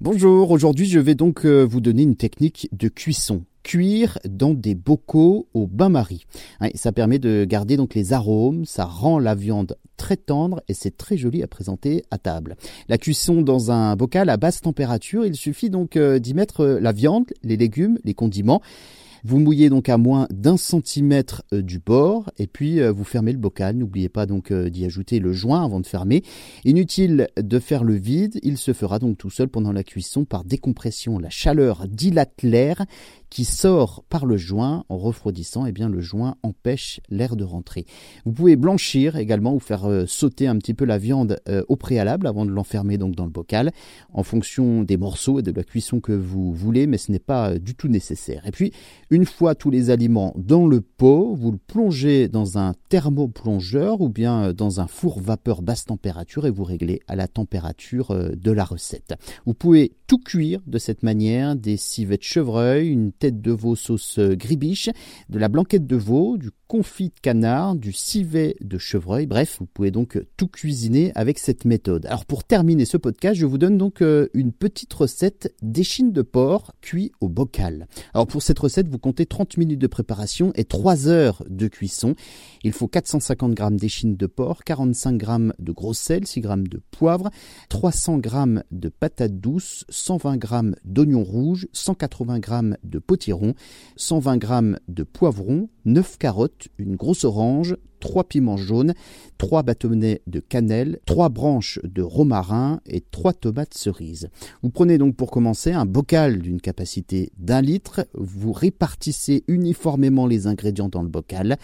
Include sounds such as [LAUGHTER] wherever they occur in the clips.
Bonjour, aujourd'hui je vais donc euh, vous donner une technique de cuisson. Cuire dans des bocaux au bain-marie. ça permet de garder donc les arômes, ça rend la viande très tendre et c'est très joli à présenter à table. La cuisson dans un bocal à basse température, il suffit donc euh, d'y mettre euh, la viande, les légumes, les condiments vous mouillez donc à moins d'un centimètre euh, du bord et puis euh, vous fermez le bocal. N'oubliez pas donc euh, d'y ajouter le joint avant de fermer. Inutile de faire le vide, il se fera donc tout seul pendant la cuisson par décompression. La chaleur dilate l'air qui sort par le joint en refroidissant, et eh bien le joint empêche l'air de rentrer. Vous pouvez blanchir également ou faire sauter un petit peu la viande au préalable avant de l'enfermer donc dans le bocal en fonction des morceaux et de la cuisson que vous voulez, mais ce n'est pas du tout nécessaire. Et puis une fois tous les aliments dans le pot, vous le plongez dans un thermoplongeur ou bien dans un four vapeur basse température et vous réglez à la température de la recette. Vous pouvez tout cuire de cette manière, des civets de chevreuil, une tête de veau sauce euh, gribiche, de la blanquette de veau, du confit de canard, du civet de chevreuil. Bref, vous pouvez donc tout cuisiner avec cette méthode. Alors pour terminer ce podcast, je vous donne donc euh, une petite recette d'échine de porc cuit au bocal. Alors pour cette recette, vous comptez 30 minutes de préparation et 3 heures de cuisson. Il faut 450 g d'échine de porc, 45 g de gros sel, 6 g de poivre, 300 g de patates douces, 120 g d'oignons rouges, 180 g de potiron, 120 g de poivrons, 9 carottes, une grosse orange, 3 piments jaunes, 3 bâtonnets de cannelle, 3 branches de romarin et 3 tomates cerises. Vous prenez donc pour commencer un bocal d'une capacité d'un litre, vous répartissez uniformément les ingrédients dans le bocal,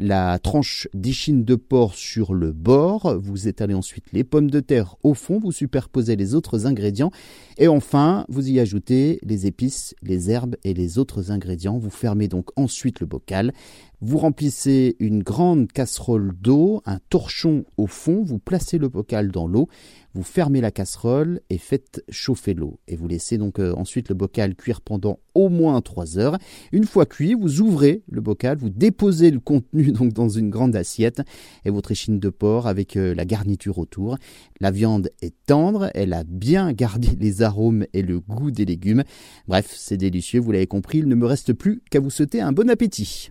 la tranche d'échine de porc sur le bord, vous étalez ensuite les pommes de terre au fond, vous superposez les autres ingrédients et enfin vous y ajoutez les épices, les herbes et les autres ingrédients. Vous fermez donc ensuite le bocal. Vous remplissez une grande casserole d'eau, un torchon au fond, vous placez le bocal dans l'eau, vous fermez la casserole et faites chauffer l'eau. Et vous laissez donc euh, ensuite le bocal cuire pendant au moins 3 heures. Une fois cuit, vous ouvrez le bocal, vous déposez le contenu [LAUGHS] donc dans une grande assiette et votre échine de porc avec euh, la garniture autour. La viande est tendre, elle a bien [LAUGHS] gardé les arômes et le goût des légumes. Bref, c'est délicieux, vous l'avez compris, il ne me reste plus qu'à vous souhaiter un bon appétit.